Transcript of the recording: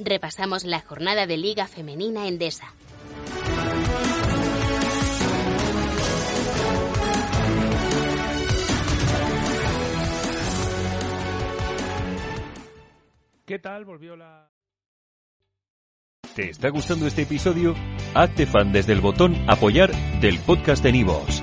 repasamos la jornada de Liga Femenina Endesa. ¿Qué tal? Volvió la... ¿Te está gustando este episodio? Hazte fan desde el botón Apoyar del podcast de Nivos.